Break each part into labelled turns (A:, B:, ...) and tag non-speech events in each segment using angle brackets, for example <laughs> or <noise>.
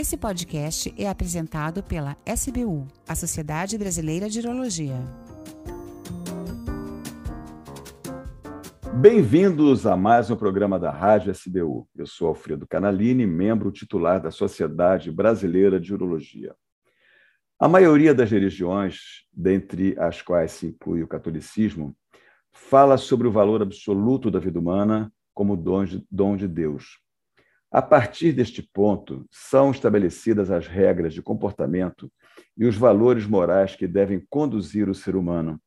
A: Esse podcast é apresentado pela SBU, a Sociedade Brasileira de Urologia.
B: Bem-vindos a mais um programa da Rádio SBU. Eu sou Alfredo Canalini, membro titular da Sociedade Brasileira de Urologia. A maioria das religiões, dentre as quais se inclui o catolicismo, fala sobre o valor absoluto da vida humana como dom de, de Deus. A partir deste ponto, são estabelecidas as regras de comportamento e os valores morais que devem conduzir o ser humano,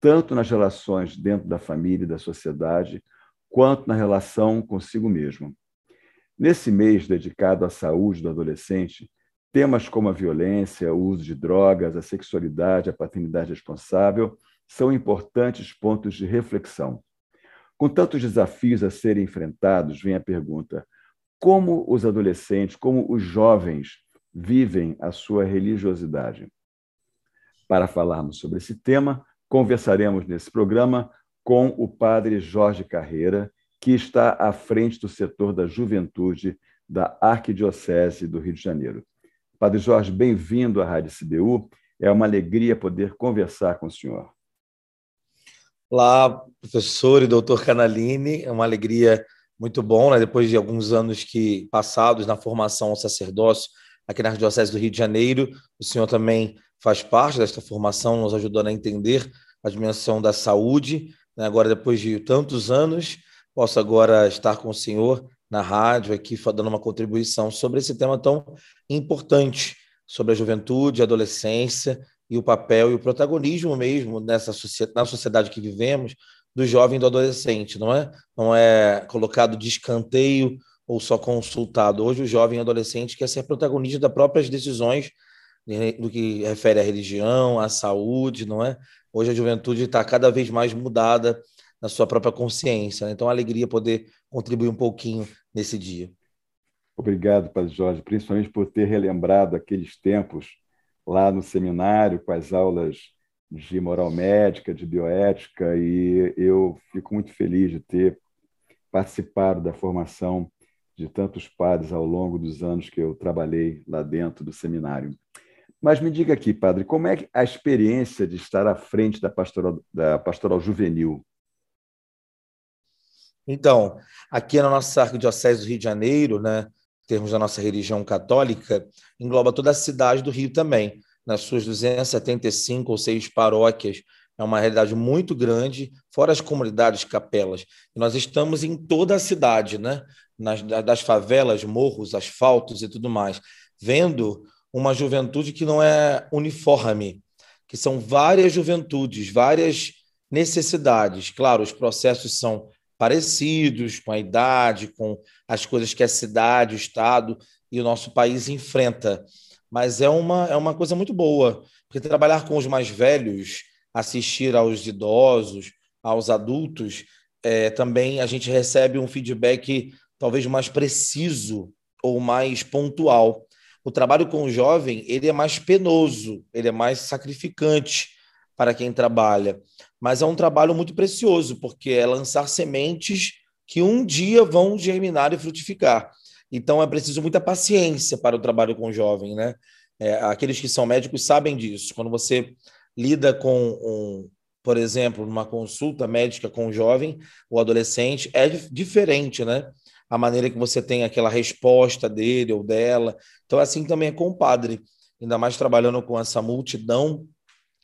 B: tanto nas relações dentro da família e da sociedade, quanto na relação consigo mesmo. Nesse mês dedicado à saúde do adolescente, temas como a violência, o uso de drogas, a sexualidade, a paternidade responsável são importantes pontos de reflexão. Com tantos desafios a serem enfrentados, vem a pergunta: como os adolescentes, como os jovens vivem a sua religiosidade. Para falarmos sobre esse tema, conversaremos nesse programa com o padre Jorge Carreira, que está à frente do setor da juventude da Arquidiocese do Rio de Janeiro. Padre Jorge, bem-vindo à Rádio CBU. É uma alegria poder conversar com o senhor.
C: Olá, professor e doutor Canalini. É uma alegria muito bom, né? depois de alguns anos que passados na formação ao sacerdócio aqui na Arquidiocese do Rio de Janeiro. O senhor também faz parte desta formação, nos ajudando a entender a dimensão da saúde. Né? Agora, depois de tantos anos, posso agora estar com o senhor na rádio aqui, dando uma contribuição sobre esse tema tão importante, sobre a juventude, a adolescência e o papel e o protagonismo mesmo nessa na sociedade que vivemos, do jovem do adolescente, não é? Não é colocado de escanteio ou só consultado. Hoje o jovem adolescente quer ser protagonista das próprias decisões do que refere à religião, à saúde, não é? Hoje a juventude está cada vez mais mudada na sua própria consciência. Né? Então, a alegria poder contribuir um pouquinho nesse dia.
B: Obrigado, Padre Jorge, principalmente por ter relembrado aqueles tempos lá no seminário, com as aulas de moral médica, de bioética, e eu fico muito feliz de ter participado da formação de tantos padres ao longo dos anos que eu trabalhei lá dentro do seminário. Mas me diga aqui, padre, como é a experiência de estar à frente da pastoral, da pastoral juvenil?
C: Então, aqui na nossa Arquidiocese do Rio de Janeiro, né, em termos da nossa religião católica, engloba toda a cidade do Rio também nas suas 275 ou 6 paróquias. É uma realidade muito grande, fora as comunidades capelas. Nós estamos em toda a cidade, né? Nas, das favelas, morros, asfaltos e tudo mais, vendo uma juventude que não é uniforme, que são várias juventudes, várias necessidades. Claro, os processos são parecidos com a idade, com as coisas que a cidade, o Estado e o nosso país enfrenta mas é uma, é uma coisa muito boa, porque trabalhar com os mais velhos, assistir aos idosos, aos adultos, é, também a gente recebe um feedback talvez mais preciso ou mais pontual. O trabalho com o jovem ele é mais penoso, ele é mais sacrificante para quem trabalha, mas é um trabalho muito precioso porque é lançar sementes que um dia vão germinar e frutificar. Então é preciso muita paciência para o trabalho com o jovem, né? É, aqueles que são médicos sabem disso. Quando você lida com, um, por exemplo, numa consulta médica com um jovem ou adolescente, é diferente, né? A maneira que você tem aquela resposta dele ou dela. Então, assim também é com o padre, ainda mais trabalhando com essa multidão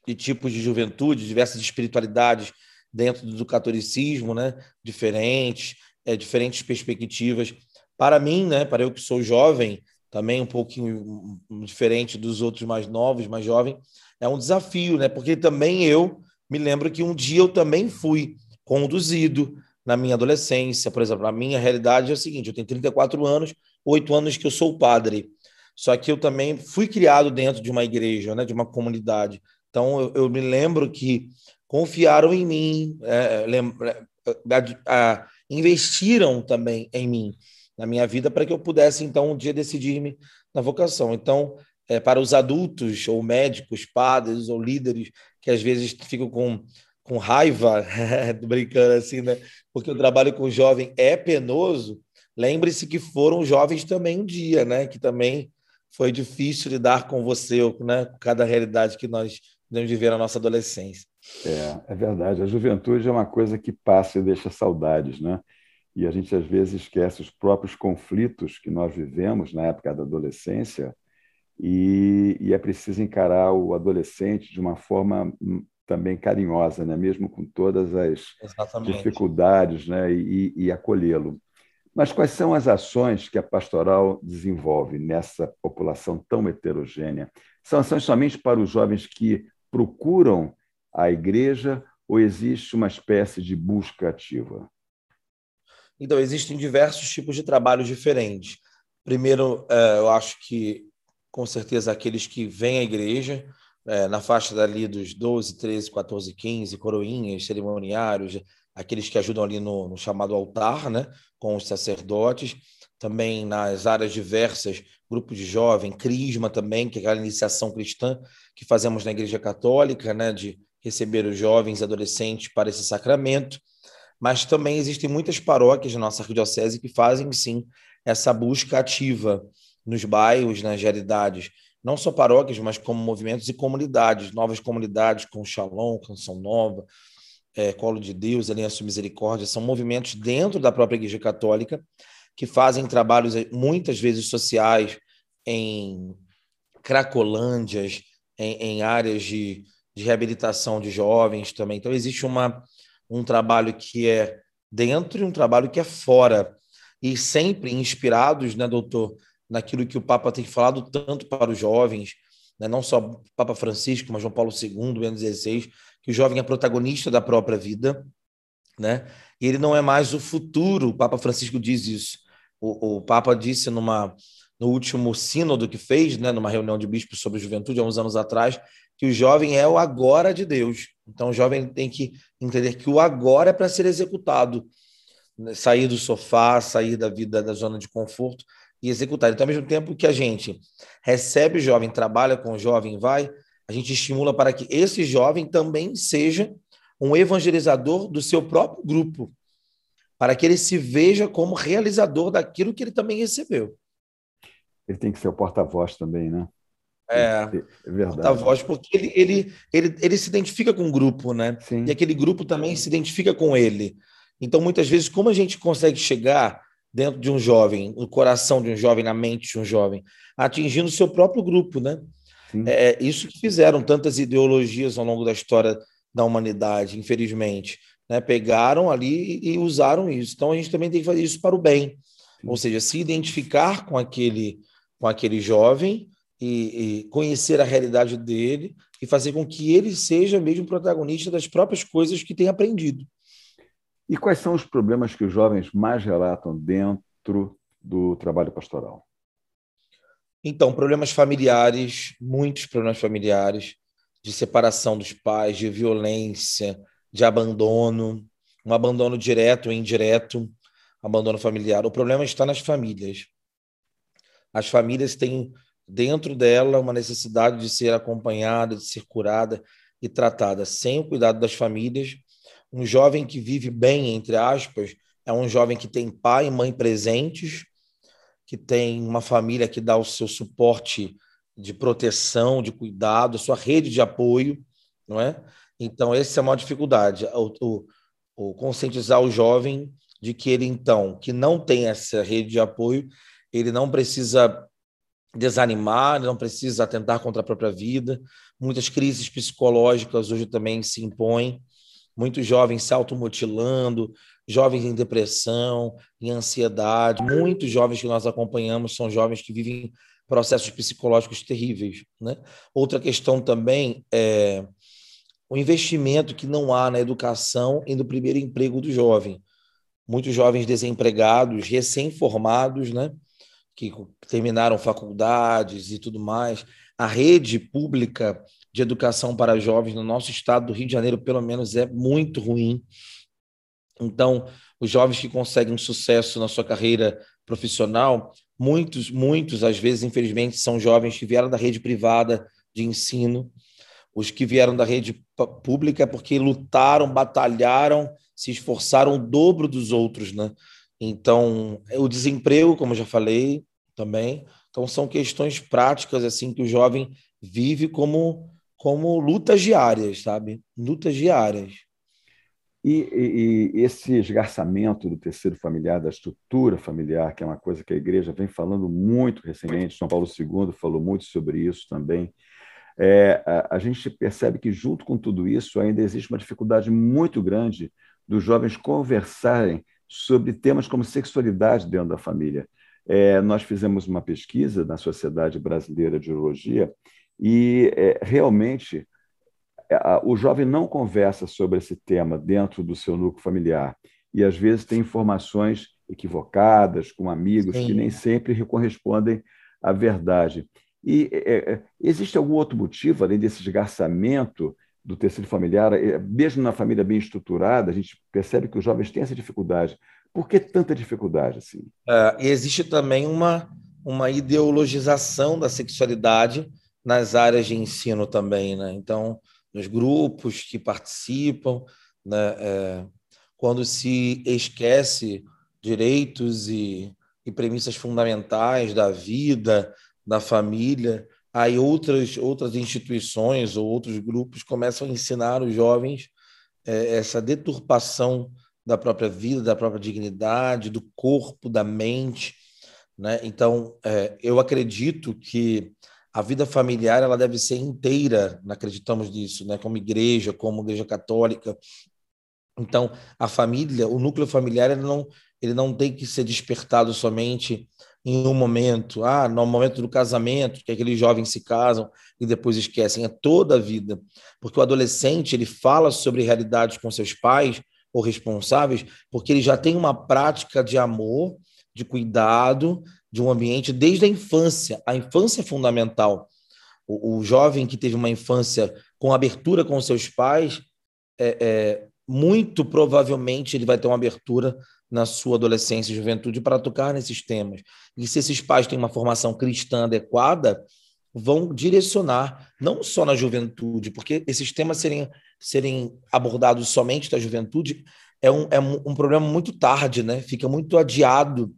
C: de tipos de juventude, diversas espiritualidades dentro do catolicismo, né? Diferentes, é, diferentes perspectivas. Para mim, né, para eu que sou jovem, também um pouquinho diferente dos outros mais novos, mais jovens, é um desafio, né? Porque também eu me lembro que um dia eu também fui conduzido na minha adolescência, por exemplo, a minha realidade é a seguinte, eu tenho 34 anos, oito anos que eu sou padre, só que eu também fui criado dentro de uma igreja, né, de uma comunidade, então eu, eu me lembro que confiaram em mim, é, lembra, a, investiram também em mim, na minha vida para que eu pudesse, então, um dia decidir-me na vocação. Então, é, para os adultos, ou médicos, padres, ou líderes, que às vezes ficam com, com raiva, <laughs> brincando assim, né? Porque o trabalho com o jovem é penoso, lembre-se que foram jovens também um dia, né? Que também foi difícil lidar com você, né, com cada realidade que nós devemos viver na nossa adolescência.
B: É, é verdade. A juventude é uma coisa que passa e deixa saudades, né? E a gente às vezes esquece os próprios conflitos que nós vivemos na época da adolescência e, e é preciso encarar o adolescente de uma forma hum, também carinhosa, né? mesmo com todas as Exatamente. dificuldades, né? e, e acolhê-lo. Mas quais são as ações que a pastoral desenvolve nessa população tão heterogênea? São ações somente para os jovens que procuram a igreja ou existe uma espécie de busca ativa?
C: Então, existem diversos tipos de trabalhos diferentes. Primeiro, é, eu acho que, com certeza, aqueles que vêm à igreja, é, na faixa dali dos 12, 13, 14, 15, coroinhas, cerimoniários, aqueles que ajudam ali no, no chamado altar, né, com os sacerdotes, também nas áreas diversas, grupo de jovem, crisma também, que é aquela iniciação cristã que fazemos na Igreja Católica, né, de receber os jovens e adolescentes para esse sacramento. Mas também existem muitas paróquias na nossa arquidiocese que fazem, sim, essa busca ativa nos bairros, nas realidades, não só paróquias, mas como movimentos e comunidades, novas comunidades, com Shalom, Canção Nova, é, Colo de Deus, Aliança de Misericórdia, são movimentos dentro da própria Igreja Católica que fazem trabalhos eh, muitas vezes sociais em cracolândias, em, em áreas de, de reabilitação de jovens também. Então, existe uma, um trabalho que é dentro e um trabalho que é fora. E sempre inspirados, né, doutor, naquilo que o Papa tem falado tanto para os jovens, né, não só o Papa Francisco, mas João Paulo II, Bento XVI, que o jovem é protagonista da própria vida, né? E ele não é mais o futuro. O Papa Francisco diz isso. O, o Papa disse numa no último sínodo que fez, né, numa reunião de bispos sobre juventude há uns anos atrás, que o jovem é o agora de Deus. Então o jovem tem que entender que o agora é para ser executado, né? sair do sofá, sair da vida da zona de conforto e executar. Então, ao mesmo tempo que a gente recebe o jovem, trabalha com o jovem, vai, a gente estimula para que esse jovem também seja um evangelizador do seu próprio grupo, para que ele se veja como realizador daquilo que ele também recebeu.
B: Ele tem que ser o porta-voz também, né?
C: É, é verdade. Porta-voz, porque ele, ele, ele, ele se identifica com o grupo, né? Sim. E aquele grupo também se identifica com ele. Então, muitas vezes, como a gente consegue chegar dentro de um jovem, no coração de um jovem, na mente de um jovem, atingindo o seu próprio grupo, né? É, é isso que fizeram tantas ideologias ao longo da história da humanidade, infelizmente. Né? Pegaram ali e usaram isso. Então a gente também tem que fazer isso para o bem. Sim. Ou seja, se identificar com aquele, com aquele jovem e, e, conhecer a realidade dele e fazer com que ele seja mesmo protagonista das próprias coisas que tem aprendido.
B: E quais são os problemas que os jovens mais relatam dentro do trabalho pastoral?
C: Então, problemas familiares, muitos problemas familiares, de separação dos pais, de violência, de abandono, um abandono direto ou indireto, abandono familiar. O problema está nas famílias. As famílias têm dentro dela uma necessidade de ser acompanhada, de ser curada e tratada. Sem o cuidado das famílias, um jovem que vive bem, entre aspas, é um jovem que tem pai e mãe presentes, que tem uma família que dá o seu suporte de proteção, de cuidado, sua rede de apoio, não é? Então, essa é a maior dificuldade, o, o, o, conscientizar o jovem de que ele, então, que não tem essa rede de apoio, ele não precisa desanimar, não precisa atentar contra a própria vida. Muitas crises psicológicas hoje também se impõem, muitos jovens se automutilando, jovens em depressão, em ansiedade. Muitos jovens que nós acompanhamos são jovens que vivem processos psicológicos terríveis. Né? Outra questão também é o investimento que não há na educação e no primeiro emprego do jovem. Muitos jovens desempregados, recém-formados, né? Que terminaram faculdades e tudo mais. A rede pública de educação para jovens no nosso estado do Rio de Janeiro, pelo menos, é muito ruim. Então, os jovens que conseguem sucesso na sua carreira profissional, muitos, muitos, às vezes, infelizmente, são jovens que vieram da rede privada de ensino, os que vieram da rede pública porque lutaram, batalharam, se esforçaram o dobro dos outros, né? Então, o desemprego, como já falei também, Então são questões práticas assim que o jovem vive como como lutas diárias, sabe? Lutas diárias.
B: E, e, e, esse esgarçamento do terceiro familiar, da estrutura familiar, que é uma coisa que a igreja vem falando muito recentemente, São Paulo II falou muito sobre isso também. É, a, a, gente percebe que, junto com tudo isso, ainda existe uma dificuldade muito grande dos jovens conversarem sobre temas como sexualidade dentro da família. É, nós fizemos uma pesquisa na Sociedade Brasileira de Urologia e é, realmente o jovem não conversa sobre esse tema dentro do seu núcleo familiar e às vezes tem informações equivocadas com amigos Sim. que nem sempre correspondem à verdade. E é, é, existe algum outro motivo, além desse esgarçamento do tecido familiar, é, mesmo na família bem estruturada, a gente percebe que os jovens têm essa dificuldade. Por que tanta dificuldade assim?
C: É, existe também uma, uma ideologização da sexualidade nas áreas de ensino também, né? Então, nos grupos que participam, né? É, quando se esquece direitos e, e premissas fundamentais da vida, da família, aí outras outras instituições ou outros grupos começam a ensinar os jovens é, essa deturpação da própria vida, da própria dignidade, do corpo, da mente, né? Então, é, eu acredito que a vida familiar ela deve ser inteira, acreditamos nisso, né? como igreja, como igreja católica. Então, a família, o núcleo familiar, ele não, ele não tem que ser despertado somente em um momento, ah, no momento do casamento, que aqueles jovens se casam e depois esquecem, é toda a vida. Porque o adolescente, ele fala sobre realidades com seus pais ou responsáveis, porque ele já tem uma prática de amor, de cuidado, de um ambiente desde a infância. A infância é fundamental. O, o jovem que teve uma infância com abertura com seus pais, é, é, muito provavelmente ele vai ter uma abertura na sua adolescência e juventude para tocar nesses temas. E se esses pais têm uma formação cristã adequada, vão direcionar, não só na juventude, porque esses temas serem, serem abordados somente da juventude é um, é um problema muito tarde, né? fica muito adiado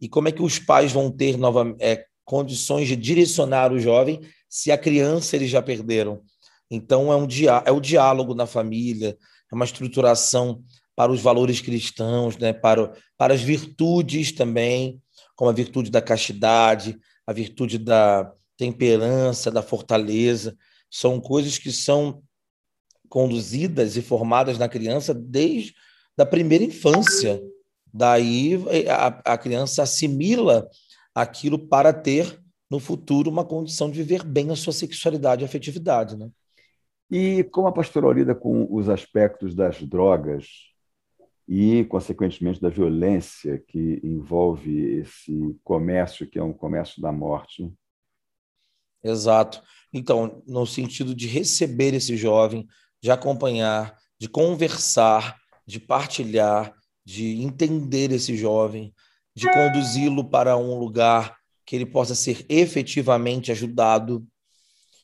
C: e como é que os pais vão ter nova, é, condições de direcionar o jovem se a criança eles já perderam? Então, é, um dia, é o diálogo na família, é uma estruturação para os valores cristãos, né? para, para as virtudes também, como a virtude da castidade, a virtude da temperança, da fortaleza. São coisas que são conduzidas e formadas na criança desde a primeira infância. Daí a, a criança assimila aquilo para ter no futuro uma condição de viver bem a sua sexualidade e afetividade, né?
B: E como a pastoral lida com os aspectos das drogas e, consequentemente, da violência que envolve esse comércio, que é um comércio da morte?
C: Exato. Então, no sentido de receber esse jovem, de acompanhar, de conversar, de partilhar, de entender esse jovem, de conduzi-lo para um lugar que ele possa ser efetivamente ajudado,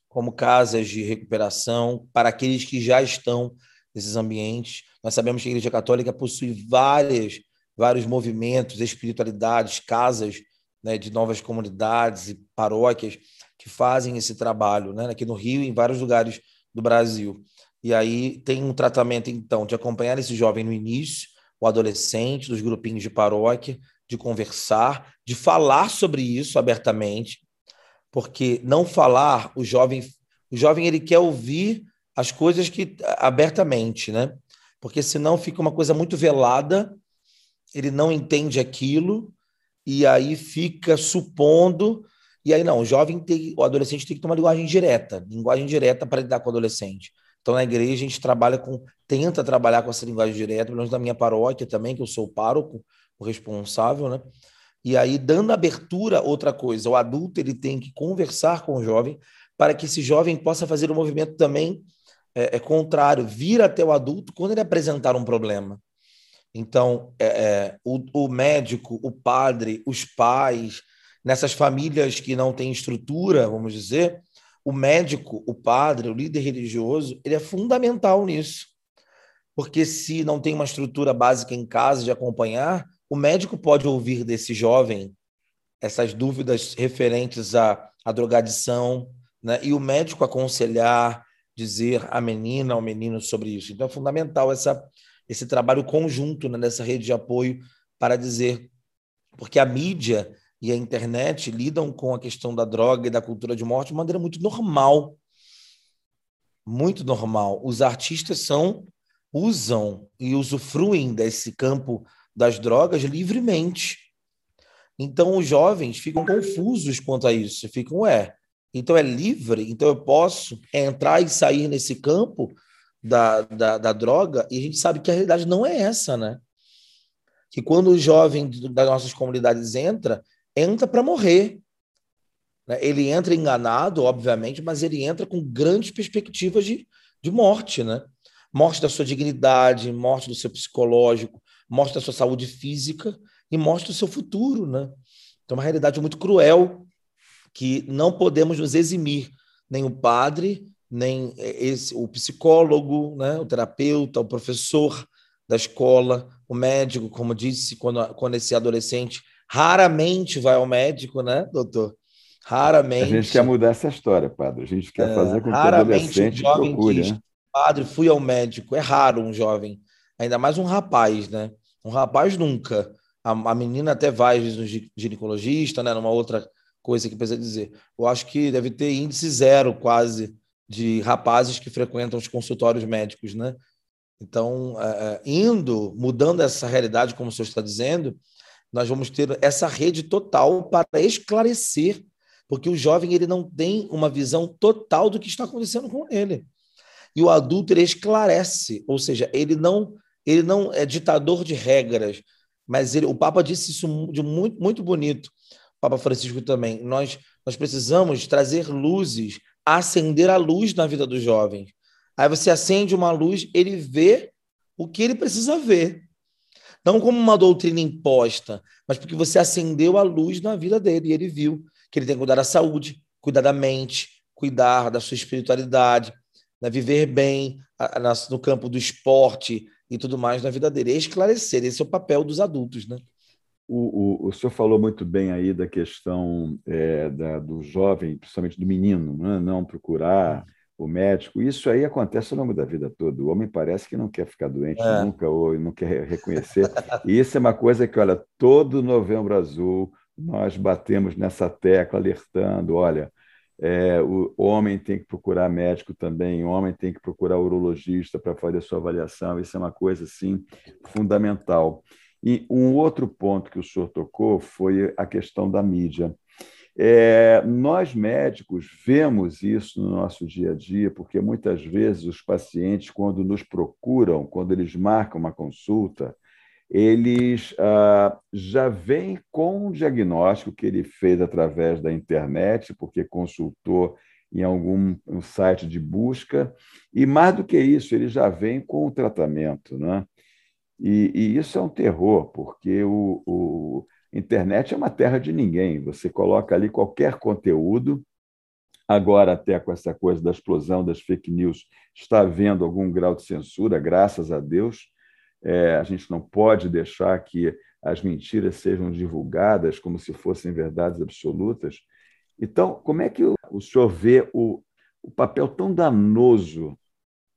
C: como casas de recuperação, para aqueles que já estão nesses ambientes. Nós sabemos que a Igreja Católica possui várias, vários movimentos, espiritualidades, casas né, de novas comunidades e paróquias que fazem esse trabalho, né, aqui no Rio e em vários lugares do Brasil. E aí tem um tratamento, então, de acompanhar esse jovem no início, o adolescente, dos grupinhos de paróquia, de conversar, de falar sobre isso abertamente, porque não falar, o jovem, o jovem ele quer ouvir as coisas que abertamente, né? Porque senão fica uma coisa muito velada, ele não entende aquilo e aí fica supondo e aí não, o jovem tem, o adolescente tem que ter uma linguagem direta, linguagem direta para lidar com o adolescente. Então, na igreja, a gente trabalha com, tenta trabalhar com essa linguagem direta, pelo menos na minha paróquia também, que eu sou o pároco, o responsável, né? E aí, dando abertura, outra coisa, o adulto ele tem que conversar com o jovem para que esse jovem possa fazer um movimento também é, é contrário, vir até o adulto quando ele apresentar um problema. Então, é, é, o, o médico, o padre, os pais, nessas famílias que não têm estrutura, vamos dizer, o médico, o padre, o líder religioso, ele é fundamental nisso. Porque se não tem uma estrutura básica em casa de acompanhar, o médico pode ouvir desse jovem essas dúvidas referentes à, à drogadição, né? e o médico aconselhar, dizer à menina, ao menino sobre isso. Então é fundamental essa, esse trabalho conjunto né, nessa rede de apoio para dizer, porque a mídia e a internet lidam com a questão da droga e da cultura de morte de maneira muito normal. Muito normal. Os artistas são usam e usufruem desse campo das drogas livremente. Então os jovens ficam confusos quanto a isso, ficam é, então é livre, então eu posso entrar e sair nesse campo da, da, da droga, e a gente sabe que a realidade não é essa, né? Que quando o jovem das nossas comunidades entra, entra para morrer. Né? Ele entra enganado, obviamente, mas ele entra com grandes perspectivas de, de morte, né? Morte da sua dignidade, morte do seu psicológico, morte da sua saúde física e morte do seu futuro, né? Então, é uma realidade muito cruel que não podemos nos eximir, nem o padre, nem esse, o psicólogo, né? o terapeuta, o professor da escola, o médico, como disse, quando, quando esse adolescente raramente vai ao médico, né, doutor? Raramente.
B: A gente quer mudar essa história, padre. A gente quer é, fazer com que o adolescente um jovem procure, diz, né?
C: Padre, fui ao médico. É raro um jovem, ainda mais um rapaz, né? Um rapaz nunca. A, a menina até vai, às vezes, no ginecologista, né? Numa outra coisa que precisa dizer. Eu acho que deve ter índice zero, quase, de rapazes que frequentam os consultórios médicos, né? Então, é, é, indo, mudando essa realidade, como o senhor está dizendo, nós vamos ter essa rede total para esclarecer, porque o jovem ele não tem uma visão total do que está acontecendo com ele. E o adulto ele esclarece, ou seja, ele não ele não é ditador de regras, mas ele, o Papa disse isso de muito muito bonito. Papa Francisco também. Nós nós precisamos trazer luzes, acender a luz na vida dos jovens. Aí você acende uma luz, ele vê o que ele precisa ver. Não como uma doutrina imposta, mas porque você acendeu a luz na vida dele e ele viu que ele tem que cuidar da saúde, cuidar da mente, cuidar da sua espiritualidade, né? viver bem no campo do esporte e tudo mais na vida dele. É esclarecer, esse é o papel dos adultos, né?
B: O, o, o senhor falou muito bem aí da questão é, da, do jovem, principalmente do menino, né? não procurar o médico. Isso aí acontece ao longo da vida toda. O homem parece que não quer ficar doente é. nunca ou não quer reconhecer. e isso é uma coisa que, olha, todo Novembro Azul nós batemos nessa tecla, alertando: olha, é, o homem tem que procurar médico também, o homem tem que procurar urologista para fazer a sua avaliação. Isso é uma coisa assim fundamental. E um outro ponto que o senhor tocou foi a questão da mídia. É, nós médicos vemos isso no nosso dia a dia, porque muitas vezes os pacientes, quando nos procuram, quando eles marcam uma consulta, eles ah, já vêm com um diagnóstico que ele fez através da internet, porque consultou em algum um site de busca, e mais do que isso, ele já vem com o tratamento. Né? E, e isso é um terror, porque o, o internet é uma terra de ninguém. Você coloca ali qualquer conteúdo. Agora, até com essa coisa da explosão das fake news, está havendo algum grau de censura, graças a Deus. É, a gente não pode deixar que as mentiras sejam divulgadas como se fossem verdades absolutas. Então, como é que o senhor vê o, o papel tão danoso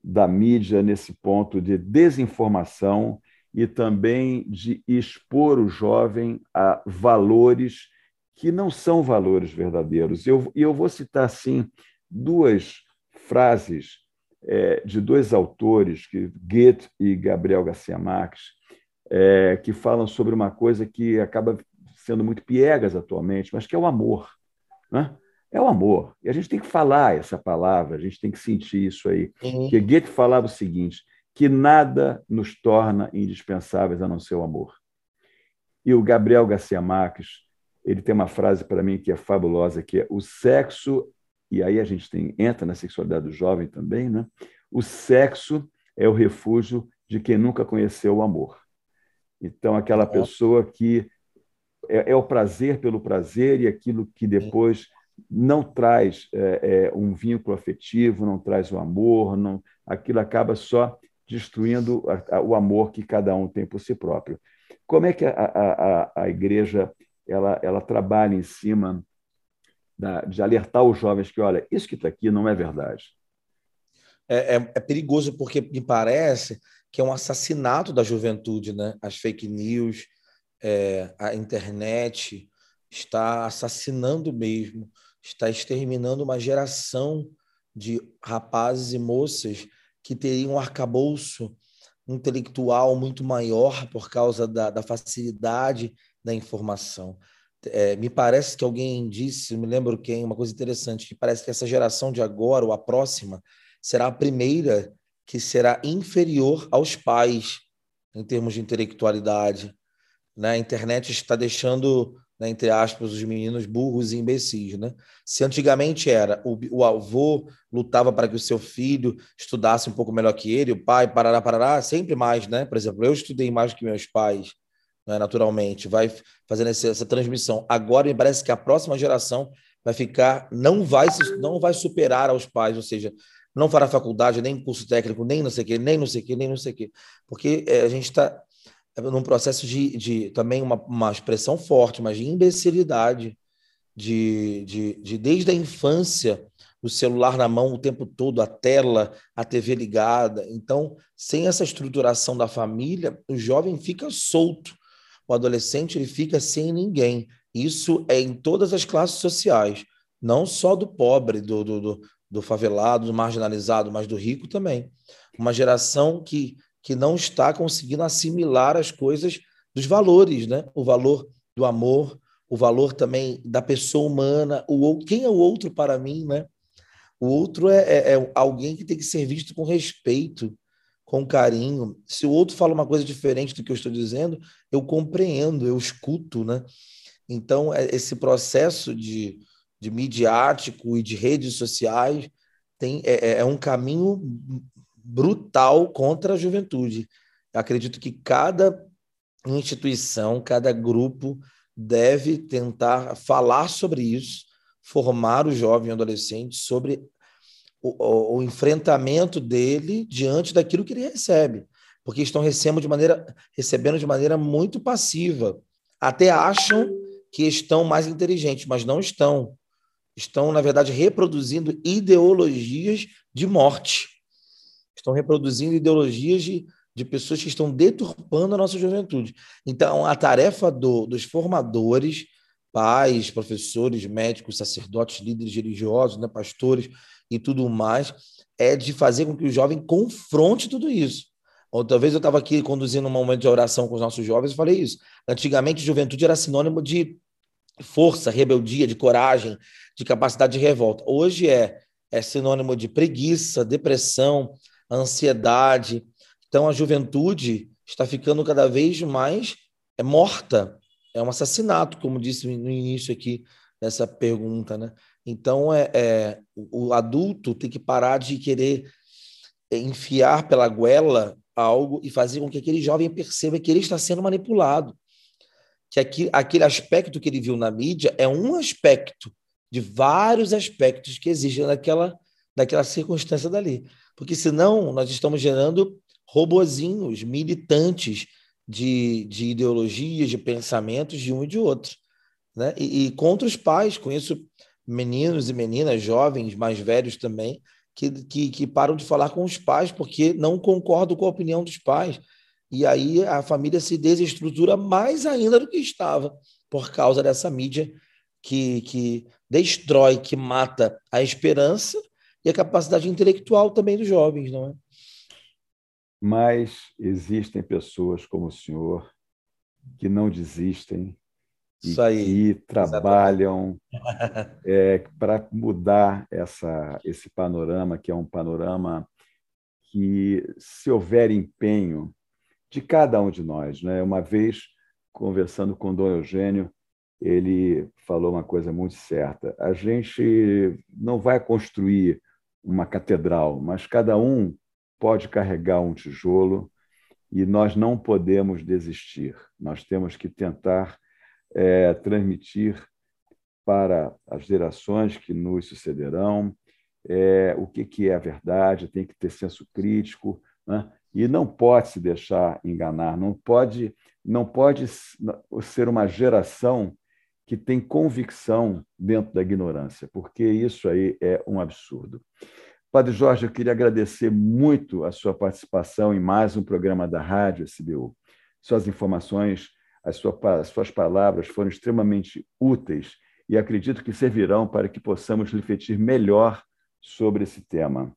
B: da mídia nesse ponto de desinformação e também de expor o jovem a valores que não são valores verdadeiros. Eu, eu vou citar, assim, duas frases é, de dois autores, que, Goethe e Gabriel Garcia Marques, é, que falam sobre uma coisa que acaba sendo muito piegas atualmente, mas que é o amor. Né? É o amor. E a gente tem que falar essa palavra, a gente tem que sentir isso aí. Uhum. Que Goethe falava o seguinte: que nada nos torna indispensáveis a não ser o amor. E o Gabriel Garcia Marques, ele tem uma frase para mim que é fabulosa, que é o sexo, e aí a gente tem, entra na sexualidade do jovem também, né? O sexo é o refúgio de quem nunca conheceu o amor. Então, aquela pessoa que é, é o prazer pelo prazer e aquilo que depois não traz é, é, um vínculo afetivo, não traz o amor, não, aquilo acaba só destruindo a, a, o amor que cada um tem por si próprio. Como é que a, a, a igreja ela, ela trabalha em cima da, de alertar os jovens que, olha, isso que está aqui não é verdade.
C: É, é, é, perigoso porque me parece que é um assassinato da juventude, né? As fake news, é, a internet está assassinando mesmo, está exterminando uma geração de rapazes e moças que teriam um arcabouço intelectual muito maior por causa da, da facilidade da informação. É, me parece que alguém disse, me lembro quem, uma coisa interessante, que parece que essa geração de agora, ou a próxima, será a primeira que será inferior aos pais em termos de intelectualidade. Né? A internet está deixando, né, entre aspas, os meninos burros e imbecis. Né? Se antigamente era o, o avô lutava para que o seu filho estudasse um pouco melhor que ele, o pai, parará, parará, sempre mais, né? Por exemplo, eu estudei mais que meus pais, né, naturalmente, vai fazendo essa, essa transmissão. Agora me parece que a próxima geração vai ficar, não vai, não vai superar aos pais, ou seja, não fará faculdade, nem curso técnico, nem não sei o quê, nem não sei o quê, nem não sei o quê. Porque é, a gente está num processo de, de também uma, uma expressão forte, mas de imbecilidade, de, de, de desde a infância, o celular na mão o tempo todo, a tela, a TV ligada. Então, sem essa estruturação da família, o jovem fica solto o adolescente ele fica sem ninguém. Isso é em todas as classes sociais, não só do pobre, do, do, do, do favelado, do marginalizado, mas do rico também. Uma geração que, que não está conseguindo assimilar as coisas dos valores, né? O valor do amor, o valor também da pessoa humana, o quem é o outro para mim, né? O outro é, é, é alguém que tem que ser visto com respeito, com carinho. Se o outro fala uma coisa diferente do que eu estou dizendo, eu compreendo, eu escuto, né? Então, é, esse processo de, de midiático e de redes sociais tem, é, é, é um caminho brutal contra a juventude. Eu acredito que cada instituição, cada grupo deve tentar falar sobre isso, formar o jovem adolescente sobre o, o, enfrentamento dele diante daquilo que ele recebe, porque estão recebendo de maneira, recebendo de maneira muito passiva. Até acham que estão mais inteligentes, mas não estão. Estão, na verdade, reproduzindo ideologias de morte. Estão reproduzindo ideologias de, de pessoas que estão deturpando a nossa juventude. Então, a tarefa do, dos formadores, pais, professores, médicos, sacerdotes, líderes religiosos, né, pastores, e tudo mais, é de fazer com que o jovem confronte tudo isso. Outra vez eu estava aqui conduzindo um momento de oração com os nossos jovens e falei isso. Antigamente, juventude era sinônimo de força, rebeldia, de coragem, de capacidade de revolta. Hoje é, é sinônimo de preguiça, depressão, ansiedade. Então, a juventude está ficando cada vez mais é morta. É um assassinato, como disse no início aqui dessa pergunta, né? Então, é, é, o adulto tem que parar de querer enfiar pela goela algo e fazer com que aquele jovem perceba que ele está sendo manipulado. Que aqui, aquele aspecto que ele viu na mídia é um aspecto de vários aspectos que existem naquela, naquela circunstância dali. Porque senão nós estamos gerando robozinhos militantes de, de ideologias, de pensamentos de um e de outro. Né? E, e contra os pais. Conheço meninos e meninas, jovens, mais velhos também, que, que, que param de falar com os pais porque não concordam com a opinião dos pais. E aí a família se desestrutura mais ainda do que estava, por causa dessa mídia que, que destrói, que mata a esperança e a capacidade intelectual também dos jovens, não é?
B: Mas existem pessoas como o senhor que não desistem,
C: isso aí.
B: e trabalham <laughs> é, para mudar essa, esse panorama, que é um panorama que, se houver empenho de cada um de nós, né? uma vez conversando com o Dom Eugênio, ele falou uma coisa muito certa: a gente não vai construir uma catedral, mas cada um pode carregar um tijolo e nós não podemos desistir. Nós temos que tentar é, transmitir para as gerações que nos sucederão é, o que, que é a verdade, tem que ter senso crítico, né? e não pode se deixar enganar, não pode, não pode ser uma geração que tem convicção dentro da ignorância, porque isso aí é um absurdo. Padre Jorge, eu queria agradecer muito a sua participação em mais um programa da Rádio SBU. Suas informações, as suas palavras foram extremamente úteis e acredito que servirão para que possamos refletir melhor sobre esse tema.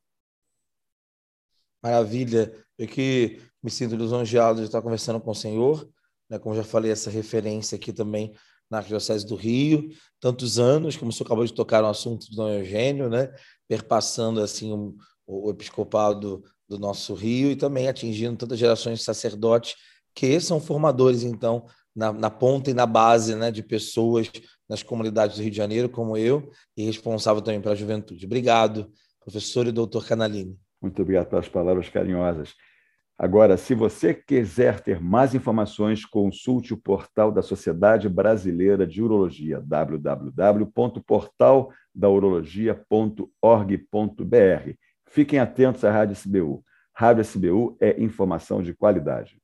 C: Maravilha. Eu que me sinto lisonjeado de estar conversando com o senhor, né? como já falei, essa referência aqui também na Arquidiocese do Rio, tantos anos, como o senhor acabou de tocar no assunto do Dom Eugênio, né? perpassando assim o, o episcopado do nosso Rio e também atingindo tantas gerações de sacerdotes que são formadores, então, na, na, ponta e na base né, de pessoas nas comunidades do Rio de Janeiro, como eu, e responsável também pela juventude. Obrigado, professor e doutor Canalini.
B: Muito obrigado pelas palavras carinhosas. Agora, se você quiser ter mais informações, consulte o portal da Sociedade Brasileira de Urologia, www.portaldaurologia.org.br. Fiquem atentos à Rádio SBU. Rádio SBU é informação de qualidade.